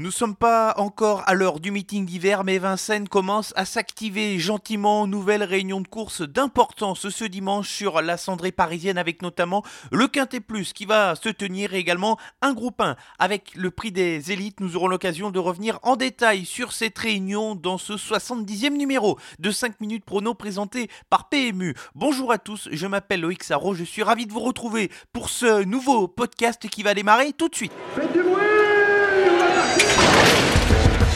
Nous sommes pas encore à l'heure du meeting d'hiver, mais Vincennes commence à s'activer gentiment. Nouvelle réunion de course d'importance ce dimanche sur la cendrée parisienne avec notamment le Quintet Plus qui va se tenir et également un groupe 1 avec le prix des élites. Nous aurons l'occasion de revenir en détail sur cette réunion dans ce 70e numéro de 5 minutes prono présenté par PMU. Bonjour à tous, je m'appelle Loïc Sarro, je suis ravi de vous retrouver pour ce nouveau podcast qui va démarrer tout de suite.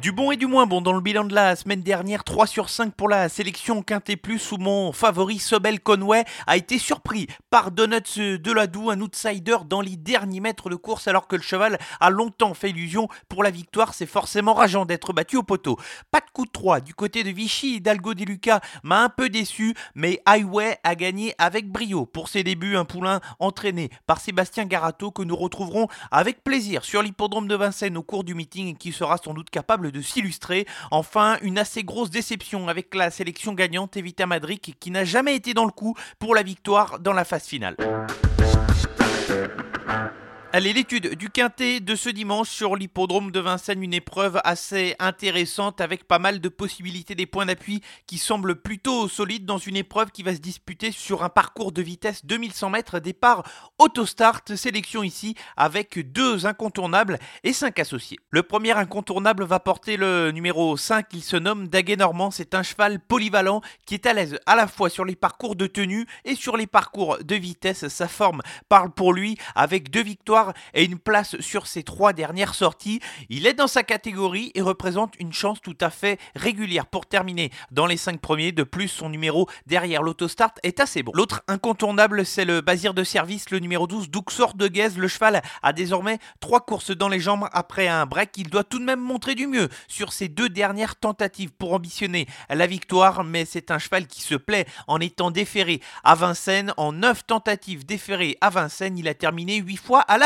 Du bon et du moins bon dans le bilan de la semaine dernière, 3 sur 5 pour la sélection Quintet Plus où mon favori Sobel Conway a été surpris par Donuts de la Doue, un outsider dans les derniers mètres de course alors que le cheval a longtemps fait illusion pour la victoire. C'est forcément rageant d'être battu au poteau. Pas de coup de 3 du côté de Vichy, Hidalgo Di Luca m'a un peu déçu, mais Highway a gagné avec brio. Pour ses débuts, un poulain entraîné par Sébastien Garato que nous retrouverons avec plaisir sur l'hippodrome de Vincennes au cours du meeting et qui sera sans doute capable de s'illustrer. Enfin, une assez grosse déception avec la sélection gagnante Evita Madric qui n'a jamais été dans le coup pour la victoire dans la phase finale. Allez, l'étude du quintet de ce dimanche sur l'hippodrome de Vincennes, une épreuve assez intéressante avec pas mal de possibilités des points d'appui qui semblent plutôt solides dans une épreuve qui va se disputer sur un parcours de vitesse 2100 mètres, départ autostart, sélection ici avec deux incontournables et cinq associés. Le premier incontournable va porter le numéro 5, il se nomme Daguet Normand, c'est un cheval polyvalent qui est à l'aise à la fois sur les parcours de tenue et sur les parcours de vitesse, sa forme parle pour lui avec deux victoires et une place sur ses trois dernières sorties. Il est dans sa catégorie et représente une chance tout à fait régulière pour terminer dans les cinq premiers. De plus, son numéro derrière l'autostart est assez bon. L'autre incontournable, c'est le Bazir de service, le numéro 12, Duxor de Guez. Le cheval a désormais trois courses dans les jambes après un break. Il doit tout de même montrer du mieux sur ses deux dernières tentatives pour ambitionner la victoire, mais c'est un cheval qui se plaît en étant déféré à Vincennes. En neuf tentatives déférées à Vincennes, il a terminé huit fois à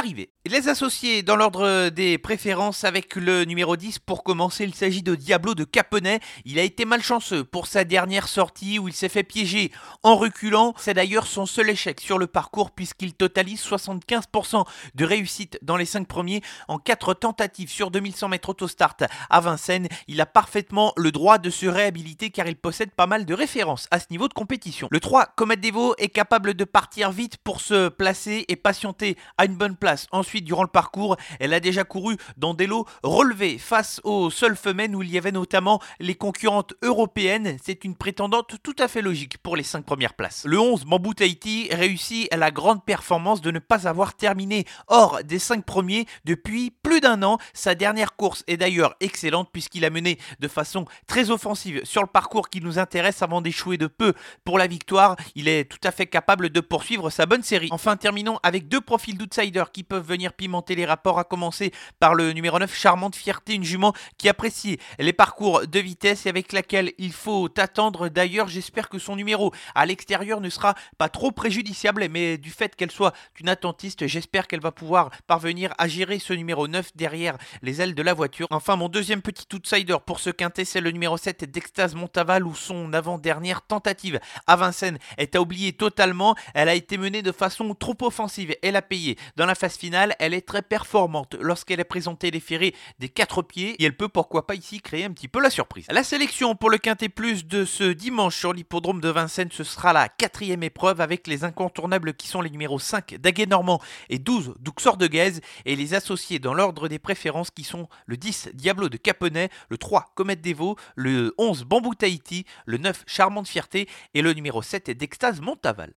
Les associés dans l'ordre des préférences avec le numéro 10 pour commencer, il s'agit de Diablo de Caponnet. Il a été malchanceux pour sa dernière sortie où il s'est fait piéger en reculant. C'est d'ailleurs son seul échec sur le parcours puisqu'il totalise 75% de réussite dans les 5 premiers en 4 tentatives sur 2100 mètres autostart à Vincennes. Il a parfaitement le droit de se réhabiliter car il possède pas mal de références à ce niveau de compétition. Le 3, Comet Devo, est capable de partir vite pour se placer et patienter à une bonne place Ensuite, durant le parcours, elle a déjà couru dans des lots relevés face aux seules femelles où il y avait notamment les concurrentes européennes. C'est une prétendante tout à fait logique pour les 5 premières places. Le 11, Bamboo Tahiti, réussit la grande performance de ne pas avoir terminé hors des 5 premiers depuis plus d'un an. Sa dernière course est d'ailleurs excellente puisqu'il a mené de façon très offensive sur le parcours qui nous intéresse avant d'échouer de peu pour la victoire. Il est tout à fait capable de poursuivre sa bonne série. Enfin, terminons avec deux profils d'outsiders qui peuvent venir pimenter les rapports, à commencer par le numéro 9, Charmante Fierté, une jument qui apprécie les parcours de vitesse et avec laquelle il faut attendre. D'ailleurs, j'espère que son numéro à l'extérieur ne sera pas trop préjudiciable, mais du fait qu'elle soit une attentiste, j'espère qu'elle va pouvoir parvenir à gérer ce numéro 9 derrière les ailes de la voiture. Enfin, mon deuxième petit outsider pour ce quintet, c'est le numéro 7 d'Extase Montaval, où son avant-dernière tentative à Vincennes est à oublier totalement. Elle a été menée de façon trop offensive et l'a payé dans la finale elle est très performante lorsqu'elle est présentée les ferrés des quatre pieds et elle peut pourquoi pas ici créer un petit peu la surprise. La sélection pour le Quintet Plus de ce dimanche sur l'hippodrome de Vincennes, ce sera la quatrième épreuve avec les incontournables qui sont les numéros 5 Daguet Normand et 12 Duxor de Guez et les associés dans l'ordre des préférences qui sont le 10 Diablo de Caponnet, le 3 Comète Devo, le 11 Bambou Tahiti, le 9 Charmante Fierté et le numéro 7 d'Extase Montaval.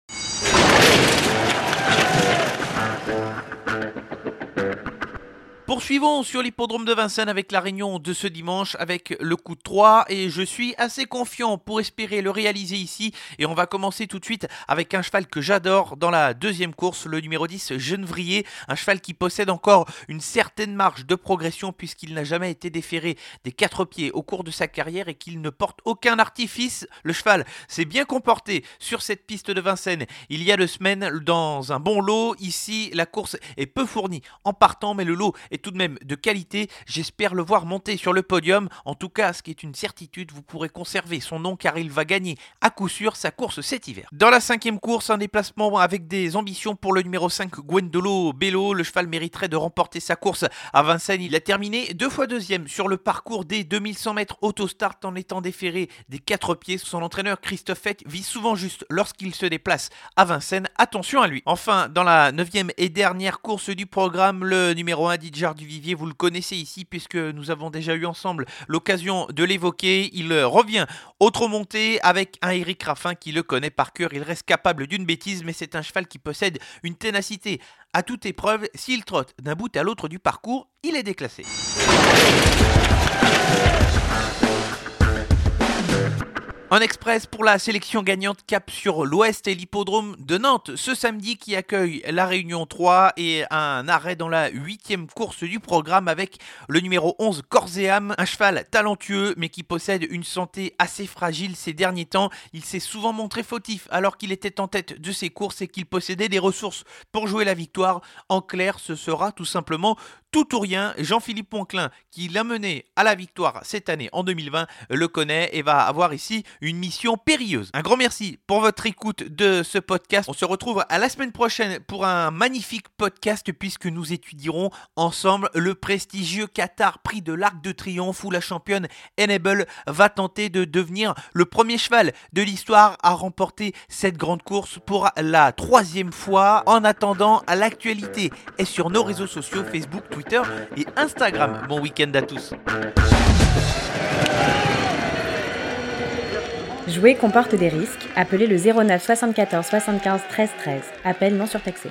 Poursuivons sur l'hippodrome de Vincennes avec la réunion de ce dimanche avec le coup de 3 et je suis assez confiant pour espérer le réaliser ici et on va commencer tout de suite avec un cheval que j'adore dans la deuxième course, le numéro 10 Genevrier, un cheval qui possède encore une certaine marge de progression puisqu'il n'a jamais été déféré des quatre pieds au cours de sa carrière et qu'il ne porte aucun artifice. Le cheval s'est bien comporté sur cette piste de Vincennes il y a deux semaines dans un bon lot. Ici, la course est peu fournie en partant mais le lot est tout de même de qualité. J'espère le voir monter sur le podium. En tout cas, ce qui est une certitude, vous pourrez conserver son nom car il va gagner à coup sûr sa course cet hiver. Dans la cinquième course, un déplacement avec des ambitions pour le numéro 5 Gwendolo Bello. Le cheval mériterait de remporter sa course à Vincennes. Il a terminé deux fois deuxième sur le parcours des 2100 mètres autostart en étant déféré des quatre pieds. Son entraîneur Christophe Fett vise souvent juste lorsqu'il se déplace à Vincennes. Attention à lui. Enfin, dans la neuvième et dernière course du programme, le numéro 1 Didjar du Vivier, vous le connaissez ici puisque nous avons déjà eu ensemble l'occasion de l'évoquer. Il revient autre montée avec un Eric Raffin qui le connaît par cœur. Il reste capable d'une bêtise, mais c'est un cheval qui possède une ténacité à toute épreuve. S'il trotte d'un bout à l'autre du parcours, il est déclassé. En express pour la sélection gagnante cap sur l'ouest et l'hippodrome de Nantes ce samedi qui accueille la Réunion 3 et un arrêt dans la huitième course du programme avec le numéro 11 Corséam, un cheval talentueux mais qui possède une santé assez fragile ces derniers temps. Il s'est souvent montré fautif alors qu'il était en tête de ses courses et qu'il possédait des ressources pour jouer la victoire. En clair, ce sera tout simplement tout ou rien. Jean-Philippe Ponclin, qui l'a mené à la victoire cette année en 2020, le connaît et va avoir ici une mission périlleuse. Un grand merci pour votre écoute de ce podcast. On se retrouve à la semaine prochaine pour un magnifique podcast puisque nous étudierons ensemble le prestigieux Qatar Prix de l'Arc de Triomphe où la championne Enable va tenter de devenir le premier cheval de l'histoire à remporter cette grande course pour la troisième fois. En attendant, l'actualité est sur nos réseaux sociaux Facebook, Et Instagram. Bon week-end à tous. Jouer comporte des risques. Appelez le 09 74 75 13 13. Appel non surtaxé.